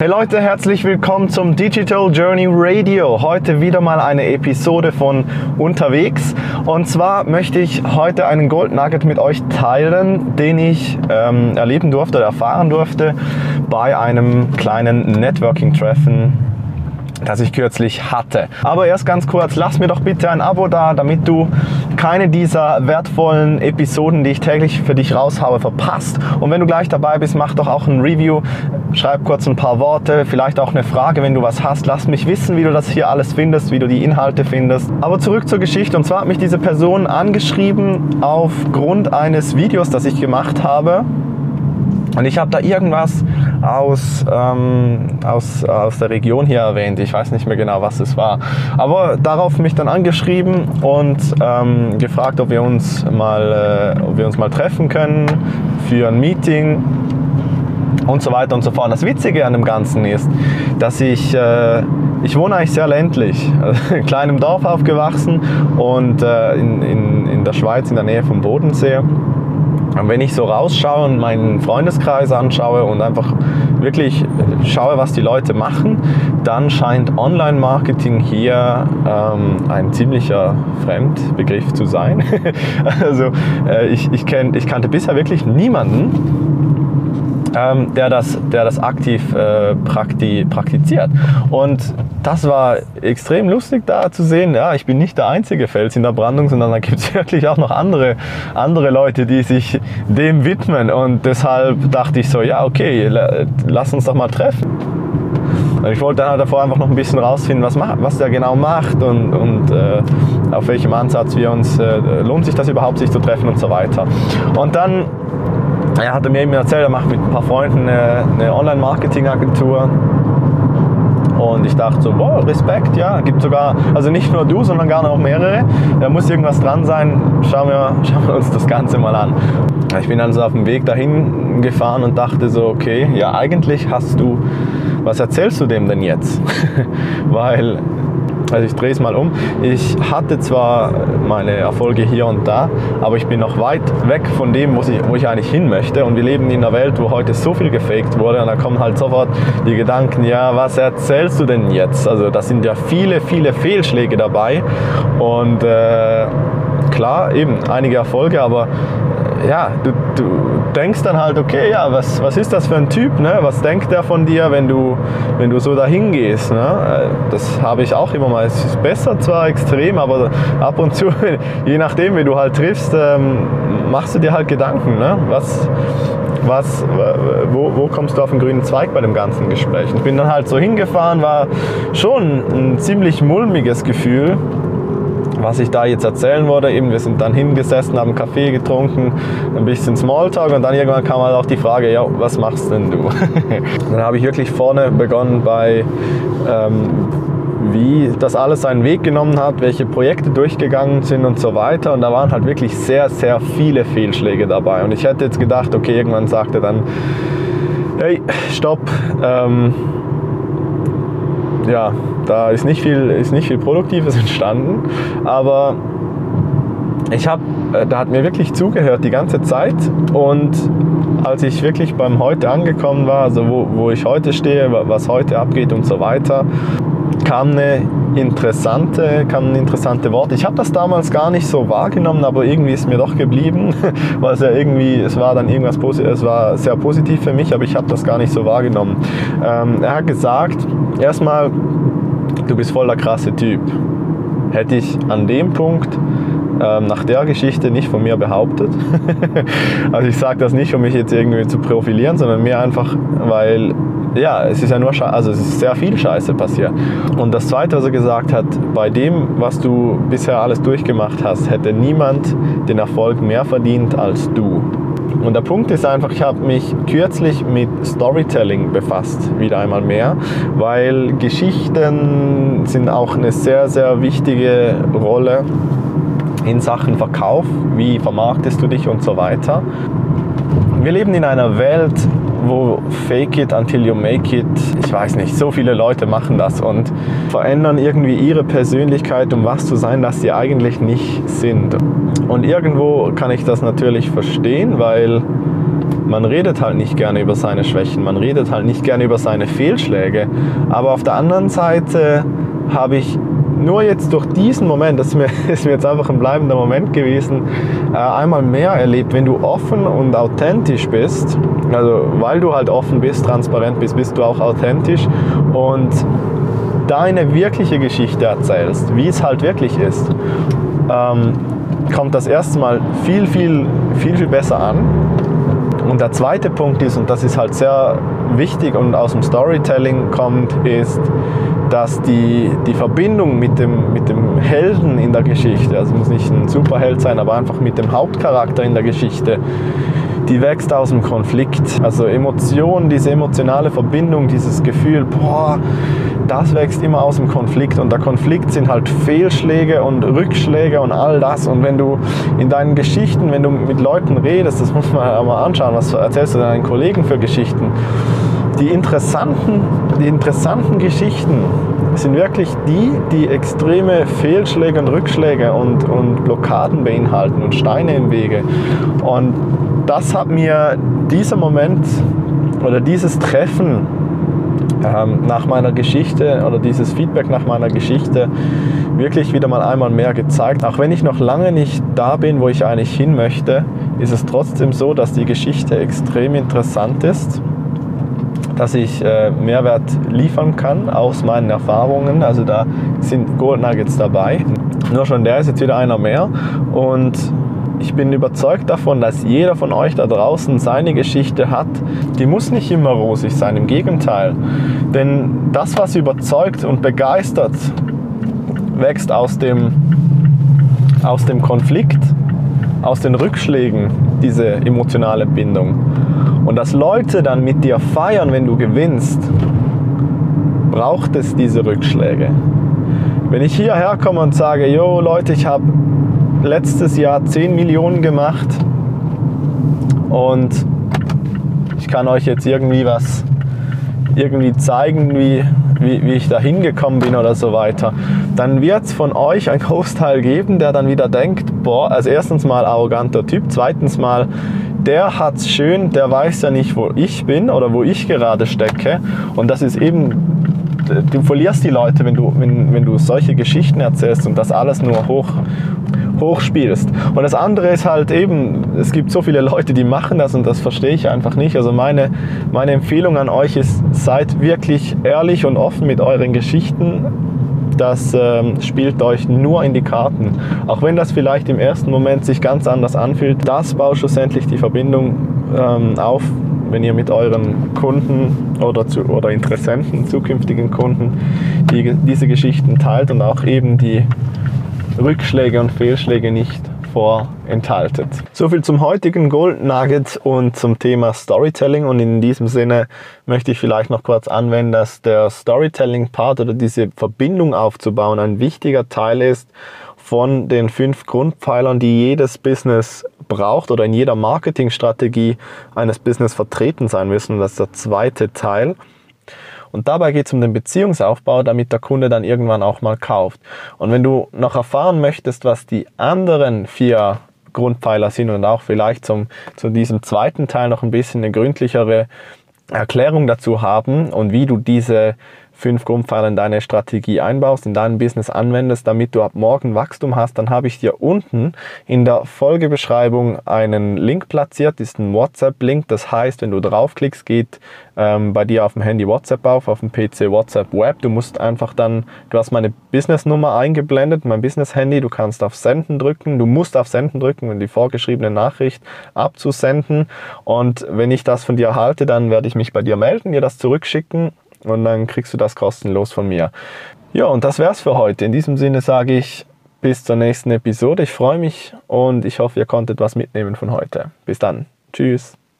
Hey Leute, herzlich willkommen zum Digital Journey Radio. Heute wieder mal eine Episode von unterwegs. Und zwar möchte ich heute einen Gold Nugget mit euch teilen, den ich ähm, erleben durfte, erfahren durfte bei einem kleinen Networking-Treffen das ich kürzlich hatte. Aber erst ganz kurz, lass mir doch bitte ein Abo da, damit du keine dieser wertvollen Episoden, die ich täglich für dich raushaue, verpasst. Und wenn du gleich dabei bist, mach doch auch ein Review, schreib kurz ein paar Worte, vielleicht auch eine Frage, wenn du was hast. Lass mich wissen, wie du das hier alles findest, wie du die Inhalte findest. Aber zurück zur Geschichte. Und zwar hat mich diese Person angeschrieben aufgrund eines Videos, das ich gemacht habe und ich habe da irgendwas aus, ähm, aus, aus der Region hier erwähnt. Ich weiß nicht mehr genau, was es war. Aber darauf mich dann angeschrieben und ähm, gefragt, ob wir, uns mal, äh, ob wir uns mal treffen können für ein Meeting und so weiter und so fort. Das Witzige an dem Ganzen ist, dass ich, äh, ich wohne eigentlich sehr ländlich, in einem kleinen Dorf aufgewachsen und äh, in, in, in der Schweiz in der Nähe vom Bodensee. Und wenn ich so rausschaue und meinen Freundeskreis anschaue und einfach wirklich schaue, was die Leute machen, dann scheint Online-Marketing hier ähm, ein ziemlicher Fremdbegriff zu sein. also äh, ich, ich, kenn, ich kannte bisher wirklich niemanden, ähm, der, das, der das aktiv äh, prakti praktiziert. Und das war extrem lustig da zu sehen. Ja, ich bin nicht der einzige Fels in der Brandung, sondern da gibt es wirklich auch noch andere, andere Leute, die sich dem widmen. Und deshalb dachte ich so, ja, okay, lass uns doch mal treffen. Und ich wollte dann halt davor einfach noch ein bisschen rausfinden, was, was der genau macht und, und äh, auf welchem Ansatz wir uns, äh, lohnt sich das überhaupt, sich zu treffen und so weiter. Und dann er hatte mir eben erzählt, er macht mit ein paar Freunden eine, eine Online-Marketing-Agentur. Und ich dachte so, boah, Respekt, ja, gibt sogar, also nicht nur du, sondern gar noch mehrere. Da muss irgendwas dran sein. Schauen wir, schauen wir uns das Ganze mal an. Ich bin dann so auf dem Weg dahin gefahren und dachte so, okay, ja, eigentlich hast du, was erzählst du dem denn jetzt? Weil also ich drehe es mal um. Ich hatte zwar meine Erfolge hier und da, aber ich bin noch weit weg von dem, wo ich, wo ich eigentlich hin möchte. Und wir leben in einer Welt, wo heute so viel gefaked wurde. Und da kommen halt sofort die Gedanken, ja, was erzählst du denn jetzt? Also da sind ja viele, viele Fehlschläge dabei. Und äh, klar, eben einige Erfolge, aber ja, du, du, denkst dann halt, okay, ja, was, was ist das für ein Typ? Ne? Was denkt der von dir, wenn du, wenn du so dahin gehst? Ne? Das habe ich auch immer mal. Es ist besser zwar extrem, aber ab und zu, je nachdem, wie du halt triffst, ähm, machst du dir halt Gedanken. Ne? Was, was, wo, wo kommst du auf den grünen Zweig bei dem ganzen Gespräch? Ich bin dann halt so hingefahren, war schon ein ziemlich mulmiges Gefühl was ich da jetzt erzählen wollte. Eben, wir sind dann hingesessen, haben Kaffee getrunken, ein bisschen Smalltalk und dann irgendwann kam halt auch die Frage, ja, was machst denn du? dann habe ich wirklich vorne begonnen bei, ähm, wie das alles seinen Weg genommen hat, welche Projekte durchgegangen sind und so weiter. Und da waren halt wirklich sehr, sehr viele Fehlschläge dabei. Und ich hätte jetzt gedacht, okay, irgendwann sagt er dann, hey, stopp. Ähm, ja, da ist nicht viel, ist nicht viel Produktives entstanden, aber ich habe, äh, da hat mir wirklich zugehört die ganze Zeit und als ich wirklich beim Heute angekommen war, also wo, wo ich heute stehe, was heute abgeht und so weiter, kam eine interessante, kam ein interessante Wort. Ich habe das damals gar nicht so wahrgenommen, aber irgendwie ist mir doch geblieben, weil es ja irgendwie, es war dann irgendwas, es war sehr positiv für mich, aber ich habe das gar nicht so wahrgenommen. Ähm, er hat gesagt, erstmal du bist voll der krasse Typ. Hätte ich an dem Punkt ähm, nach der Geschichte nicht von mir behauptet. also ich sage das nicht, um mich jetzt irgendwie zu profilieren, sondern mehr einfach, weil ja, es ist ja nur Scheiße, also es ist sehr viel Scheiße passiert. Und das Zweite, was er gesagt hat, bei dem, was du bisher alles durchgemacht hast, hätte niemand den Erfolg mehr verdient als du. Und der Punkt ist einfach, ich habe mich kürzlich mit Storytelling befasst, wieder einmal mehr, weil Geschichten sind auch eine sehr, sehr wichtige Rolle in Sachen Verkauf. Wie vermarktest du dich und so weiter. Wir leben in einer Welt, wo Fake it until you make it, ich weiß nicht, so viele Leute machen das und verändern irgendwie ihre Persönlichkeit, um was zu sein, das sie eigentlich nicht sind. Und irgendwo kann ich das natürlich verstehen, weil man redet halt nicht gerne über seine Schwächen, man redet halt nicht gerne über seine Fehlschläge. Aber auf der anderen Seite habe ich nur jetzt durch diesen Moment, das ist mir, ist mir jetzt einfach ein bleibender Moment gewesen, äh, einmal mehr erlebt, wenn du offen und authentisch bist, also weil du halt offen bist, transparent bist, bist du auch authentisch und deine wirkliche Geschichte erzählst, wie es halt wirklich ist, ähm, kommt das erste Mal viel, viel, viel, viel besser an. Und der zweite Punkt ist, und das ist halt sehr wichtig und aus dem Storytelling kommt, ist, dass die, die Verbindung mit dem, mit dem Helden in der Geschichte, also muss nicht ein Superheld sein, aber einfach mit dem Hauptcharakter in der Geschichte, die wächst aus dem Konflikt. Also Emotion, diese emotionale Verbindung, dieses Gefühl, boah, das wächst immer aus dem Konflikt. Und der Konflikt sind halt Fehlschläge und Rückschläge und all das. Und wenn du in deinen Geschichten, wenn du mit Leuten redest, das muss man ja mal anschauen, was erzählst du deinen Kollegen für Geschichten? Die interessanten, die interessanten Geschichten sind wirklich die, die extreme Fehlschläge und Rückschläge und, und Blockaden beinhalten und Steine im Wege. Und das hat mir dieser Moment oder dieses Treffen ähm, nach meiner Geschichte oder dieses Feedback nach meiner Geschichte wirklich wieder mal einmal mehr gezeigt. Auch wenn ich noch lange nicht da bin, wo ich eigentlich hin möchte, ist es trotzdem so, dass die Geschichte extrem interessant ist dass ich äh, Mehrwert liefern kann aus meinen Erfahrungen. Also da sind Gold Nuggets dabei. Nur schon der ist jetzt wieder einer mehr. Und ich bin überzeugt davon, dass jeder von euch da draußen seine Geschichte hat. Die muss nicht immer rosig sein, im Gegenteil. Denn das, was überzeugt und begeistert, wächst aus dem, aus dem Konflikt, aus den Rückschlägen, diese emotionale Bindung. Und dass Leute dann mit dir feiern, wenn du gewinnst, braucht es diese Rückschläge. Wenn ich hierher komme und sage, yo Leute, ich habe letztes Jahr 10 Millionen gemacht und ich kann euch jetzt irgendwie was irgendwie zeigen, wie, wie, wie ich da hingekommen bin oder so weiter, dann wird es von euch ein Großteil geben, der dann wieder denkt, boah, als erstens mal arroganter Typ, zweitens mal, der hat's schön, der weiß ja nicht, wo ich bin oder wo ich gerade stecke. Und das ist eben du verlierst die Leute, wenn du, wenn, wenn du solche Geschichten erzählst und das alles nur hoch, hochspielst. Und das andere ist halt eben, es gibt so viele Leute, die machen das und das verstehe ich einfach nicht. Also meine, meine Empfehlung an euch ist, seid wirklich ehrlich und offen mit euren Geschichten. Das ähm, spielt euch nur in die Karten. Auch wenn das vielleicht im ersten Moment sich ganz anders anfühlt, das baut schlussendlich die Verbindung ähm, auf, wenn ihr mit euren Kunden oder, zu, oder Interessenten, zukünftigen Kunden, die, diese Geschichten teilt und auch eben die Rückschläge und Fehlschläge nicht vorenthaltet. So viel zum heutigen Gold Nugget und zum Thema Storytelling. Und in diesem Sinne möchte ich vielleicht noch kurz anwenden, dass der Storytelling-Part oder diese Verbindung aufzubauen ein wichtiger Teil ist von den fünf Grundpfeilern, die jedes Business braucht oder in jeder Marketingstrategie eines Business vertreten sein müssen. Das ist der zweite Teil. Und dabei geht es um den Beziehungsaufbau, damit der Kunde dann irgendwann auch mal kauft. Und wenn du noch erfahren möchtest, was die anderen vier Grundpfeiler sind und auch vielleicht zum, zu diesem zweiten Teil noch ein bisschen eine gründlichere Erklärung dazu haben und wie du diese fünf Grundpfeiler in deine Strategie einbaust, in dein Business anwendest, damit du ab morgen Wachstum hast, dann habe ich dir unten in der Folgebeschreibung einen Link platziert, das ist ein WhatsApp-Link. Das heißt, wenn du draufklickst, geht ähm, bei dir auf dem Handy WhatsApp auf, auf dem PC WhatsApp Web. Du musst einfach dann, du hast meine Business-Nummer eingeblendet, mein Business-Handy, du kannst auf Senden drücken, du musst auf Senden drücken, um die vorgeschriebene Nachricht abzusenden. Und wenn ich das von dir erhalte, dann werde ich mich bei dir melden, dir das zurückschicken und dann kriegst du das kostenlos von mir. Ja, und das wär's für heute. In diesem Sinne sage ich bis zur nächsten Episode. Ich freue mich und ich hoffe, ihr konntet was mitnehmen von heute. Bis dann. Tschüss.